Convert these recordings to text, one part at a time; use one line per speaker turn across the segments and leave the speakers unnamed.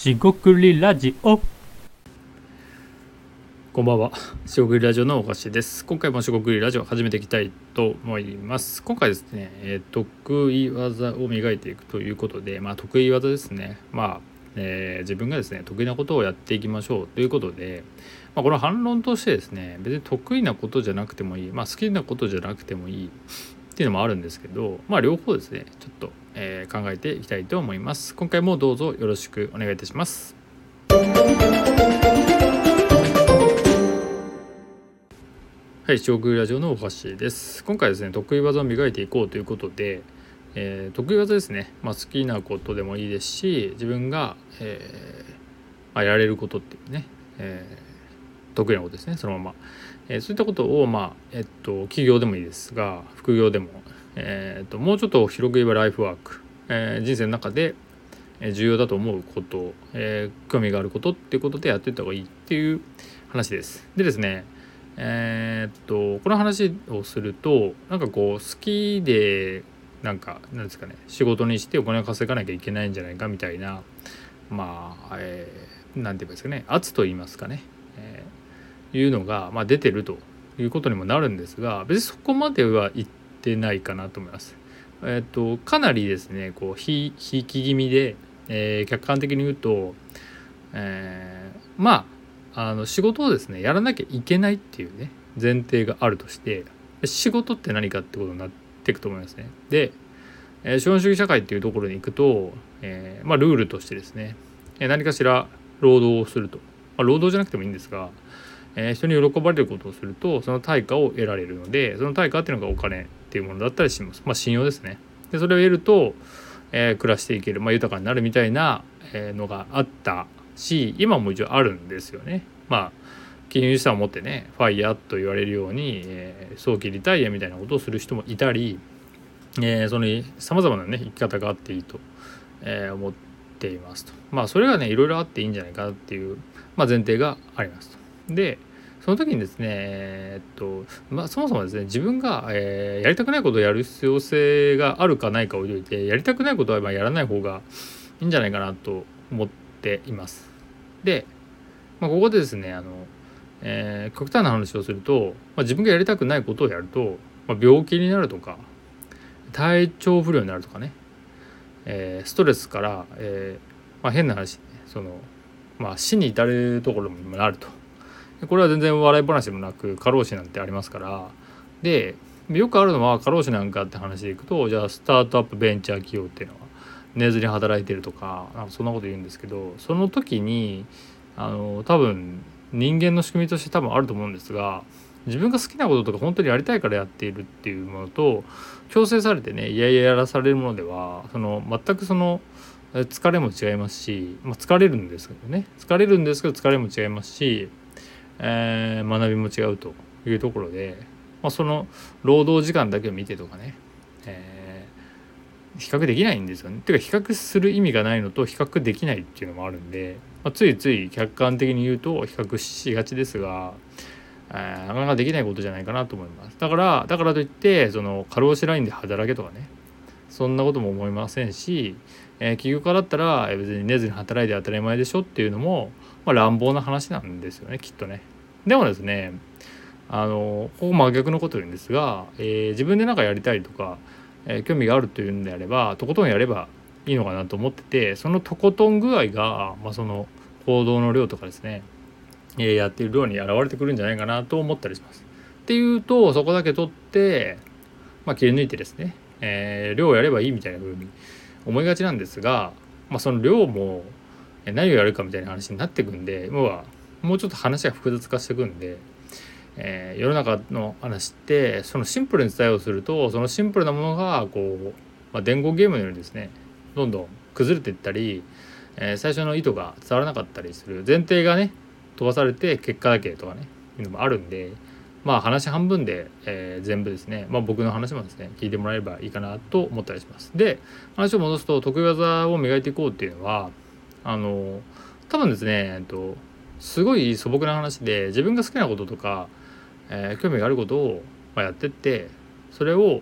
しごくりラジオ
こんばんは。しごくりラジオのおかしです。今回もしごくりラジオ始めていきたいと思います。今回ですね、えー得意技を磨いていくということで、まあ得意技ですね。まあ、えー自分がですね、得意なことをやっていきましょうということで、まあ、この反論としてですね、別に得意なことじゃなくてもいい、まあ好きなことじゃなくてもいいっていうのもあるんですけど、まあ両方ですね、ちょっと、えー考えていきたいと思います。今回もどうぞよろしくお願いいたします。はい、小空ラジオのお箸です。今回ですね、得意技を磨いていこうということで、えー得意技ですね、まあ、好きなことでもいいですし、自分が、えーまあ、やれることっていうね、えー得意なことですね、そのまま。えーそういったことを、まあ、えっと、企業でもいいですが、副業でも、えーっと、もうちょっと広く言えばライフワーク、えー人生の中で、重要だと思うこと、えー興味があることっていうことでやっていった方がいいっていう話です。でですね、えーっとこの話をするとなんかこう好きでなんかなんですかね仕事にしてお金を稼がなきゃいけないんじゃないかみたいなまあ、えーて言うんですかね圧と言いますかね、えいうのが、まあ、出てるということにもなるんですが別にそこまでは言ってないかなと思います。えっとかなりですねこうひひいき気味で、えー客観的に言うと、えーまああの仕事をですねやらなきゃいけないっていうね前提があるとして仕事って何かってことになっていくと思いますね。で、えー資本主義社会っていうところに行くと、えーまあ、ルールとしてですねえ何かしら労働をすると、まあ、労働じゃなくてもいいんですが、えー人に喜ばれることをするとその対価を得られるのでその対価っていうのがお金っていうものだったりします。まあ、信用ですね。でそれを得ると、えー暮らしていける、まあ、豊かになるみたいなえのがあったし今も一応あるんですよね。まあ金融資産を持ってねファイヤーと言われるように、え早期リタイアみたいなことをする人もいたり、えそのさまざまなね生き方があっていいと、え思っていますと。まあそれがねいろいろあっていいんじゃないかなっていう、まあ、前提がありますと。でその時にですね、えっとまあ、そもそもですね自分が、えーやりたくないことをやる必要性があるかないかを置いてやりたくないことはまやらない方がいいんじゃないかなと思っています。で、まあ、ここでですねあの、えー極端な話をすると、まあ、自分がやりたくないことをやると、ま、病気になるとか体調不良になるとかね、えストレスから、えま、変な話、その、まあ、死に至るところにもなると。これは全然笑い話でもなく過労死なんてありますから。でよくあるのは過労死なんかって話でいくとじゃあスタートアップベンチャー企業っていうのは寝ずに働いてるとかなんかそんなこと言うんですけどその時にあの多分人間の仕組みとして多分あると思うんですが自分が好きなこととか本当にやりたいからやっているっていうものと強制されてねいやいややらされるものではその全くその疲れも違いますし、まあ、疲れるんですけどね。疲れるんですけど疲れも違いますし、えー学びも違うというところで、まあ、その労働時間だけを見てとかね、えー比較できないんですよね。ていうか比較する意味がないのと比較できないっていうのもあるんで、まあ、ついつい客観的に言うと比較しがちですが、えーなかなかできないことじゃないかなと思います。だからだからといってその過労死ラインで働けとかねそんなことも思いませんし、えー起業家だったら別に寝ずに働いて当たり前でしょっていうのも、まあ、乱暴な話なんですよねきっとね。でもですねあのここ真逆のこと言うんですが、えー自分で何かやりたいとか、えー興味があるというんであればとことんやればいいのかなと思っててそのとことん具合が、まあ、その行動の量とかですね、えーやっている量に現れてくるんじゃないかなと思ったりします。っていうとそこだけ取って、まあ、切り抜いてですね、え量をやればいいみたいな風に思いがちなんですが、まあ、その量も何をやるかみたいな話になってくんで要はもうちょっと話が複雑化してくんで、えー世の中の話ってそのシンプルに伝えようするとそのシンプルなものがこう、まあ、伝言ゲームのようにですねどんどん崩れていったり、えー最初の意図が伝わらなかったりする前提がね飛ばされて結果だけとかねいうのもあるんでまあ話半分で、えー全部ですね、まあ、僕の話もですね聞いてもらえればいいかなと思ったりします。で話を戻すと得意技を磨いていこうっていうのはあの多分ですね、えっと、すごい素朴な話で自分が好きなこととか、えー興味があることを、まあ、やってってそれを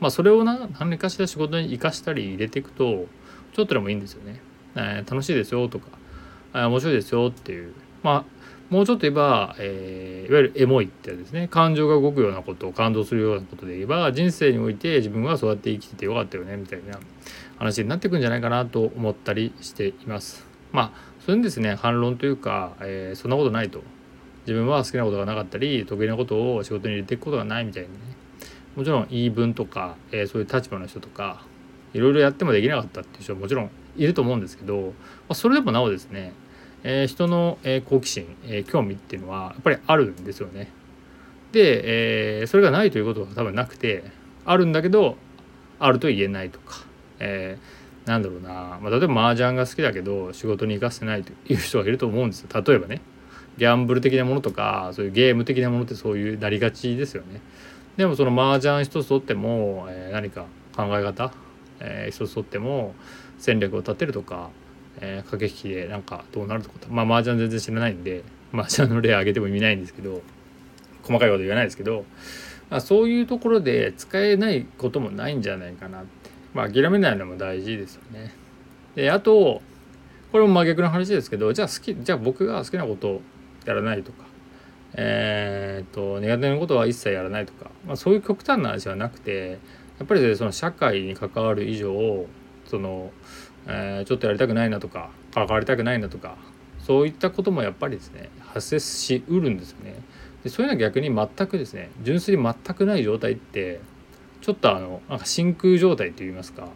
まあそれをな何かしら仕事に生かしたり入れていくとちょっとでもいいんですよね。えー楽しいですよとかあ面白いですよっていう。まあもうちょっと言えば、えー、いわゆるエモいってですね。感情が動くようなことを感動するようなことで言えば人生において自分はそうやって生きててよかったよねみたいな。話になってくんじゃないかなと思ったりしています。まあそれにですね反論というか、えー、そんなことないと自分は好きなことがなかったり得意なことを仕事に入れていくことがないみたいにねもちろん言い分とか、えー、そういう立場の人とかいろいろやってもできなかったっていう人はもちろんいると思うんですけど、まあ、それでもなおですねえー、人の、え、好奇心、え、興味っていうのはやっぱりあるんですよね。で、え、それがないということは多分なくてあるんだけどあると言えないとか、えー、なんだろうな、まあ、例えば麻雀が好きだけど仕事に生かせないという人がいると思うんですよ。例えばねギャンブル的なものとかそういうゲーム的なものってそういうなりがちですよね。でもその麻雀一つとっても、えー、何か考え方、えー、一つとっても戦略を立てるとかえー、駆け引きでなんかどうなるとか。まあ麻雀全然知らないんで麻雀の例挙げても意味ないんですけど細かいこと言わないですけど、まあ、そういうところで使えないこともないんじゃないかなって。まあ諦めないのも大事ですよね。であとこれも真逆の話ですけどじゃあ好きじゃあ僕が好きなことをやらないとかえー、っと苦手なことは一切やらないとか、まあ、そういう極端な話はなくてやっぱりその社会に関わる以上そのえー、ちょっとやりたくないなとか関わりたくないなとかそういったこともやっぱりですね発生しうるんですよね。でそういうのは逆に全くですね純粋に全くない状態ってちょっとあのなんか真空状態といいますか、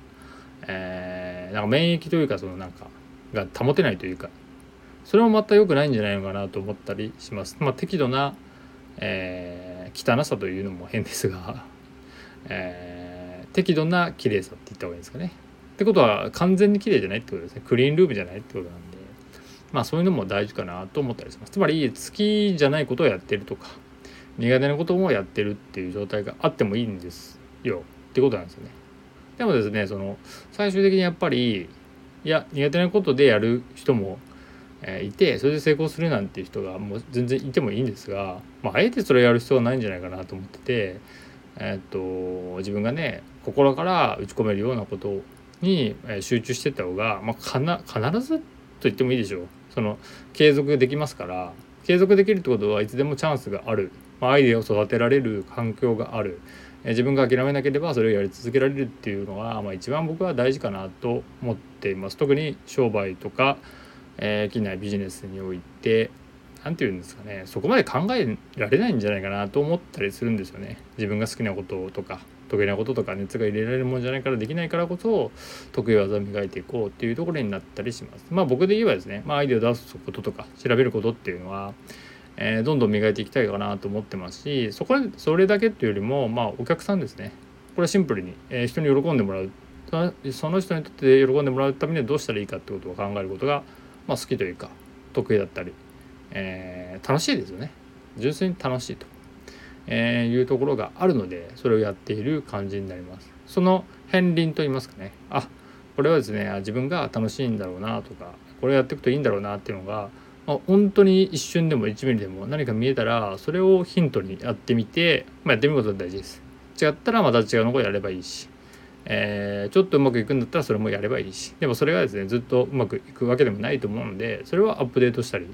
えー、なんか免疫というかそのなんかが保てないというかそれもまた良くないんじゃないのかなと思ったりします。まあ、適度な、えー、汚さというのも変ですが、えー、適度な綺麗さって言った方がいいですかね。ってことは完全に綺麗じゃないってことですねクリーンルームじゃないってことなんでまあそういうのも大事かなと思ったりしますつまり好きじゃないことをやってるとか苦手なこともやってるっていう状態があってもいいんですよってことなんですよね。でもですねその最終的にやっぱりいや苦手なことでやる人もえいてそれで成功するなんていう人がもう全然いてもいいんですが、まあ、あえてそれやる必要はないんじゃないかなと思ってて、えっと自分がね心から打ち込めるようなことに集中してった方が、まあ、必ずと言ってもいいでしょう。その継続できますから継続できるってことはいつでもチャンスがある、まあ、アイデアを育てられる環境がある。自分が諦めなければそれをやり続けられるっていうのが、まあ、一番僕は大事かなと思っています。特に商売とか、えー、機内ビジネスにおいて何て言うんですかね。そこまで考えられないんじゃないかなと思ったりするんですよね。自分が好きなこととか得意なこととか熱が入れられるもんじゃないからできないからこそ得意技を磨いていこうっていうところになったりします。まあ僕で言えばですね、まあ、アイデアを出すこととか調べることっていうのは、えー、どんどん磨いていきたいかなと思ってますしそこそれだけっていうよりもまあお客さんですね。これはシンプルに、えー、人に喜んでもらう。その人にとって喜んでもらうためにはどうしたらいいかってことを考えることが、まあ、好きというか得意だったり、えー、楽しいですよね。純粋に楽しいと。え、いうところがあるのでそれをやっている感じになります。その片鱗と言いますかね。あこれはですね自分が楽しいんだろうなとかこれをやっていくといいんだろうなっていうのが、あ、本当に一瞬でも1ミリでも何か見えたらそれをヒントにやってみて、まあ、やってみることが大事です。違ったらまた違うのをやればいいしえー、ちょっとうまくいくんだったらそれもやればいいし。でもそれがですねずっとうまくいくわけでもないと思うのでそれはアップデートしたり、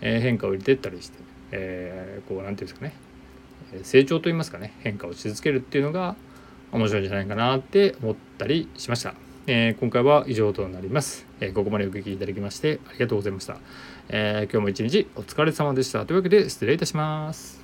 えー、変化を入れてったりして、えー、こう何て言うんですかね。成長といいますかね。変化をし続けるっていうのが面白いんじゃないかなって思ったりしました。え、今回は以上となります、え、ここまでお聞きいただきましてありがとうございました。えー、今日も一日お疲れ様でした。というわけで失礼いたします。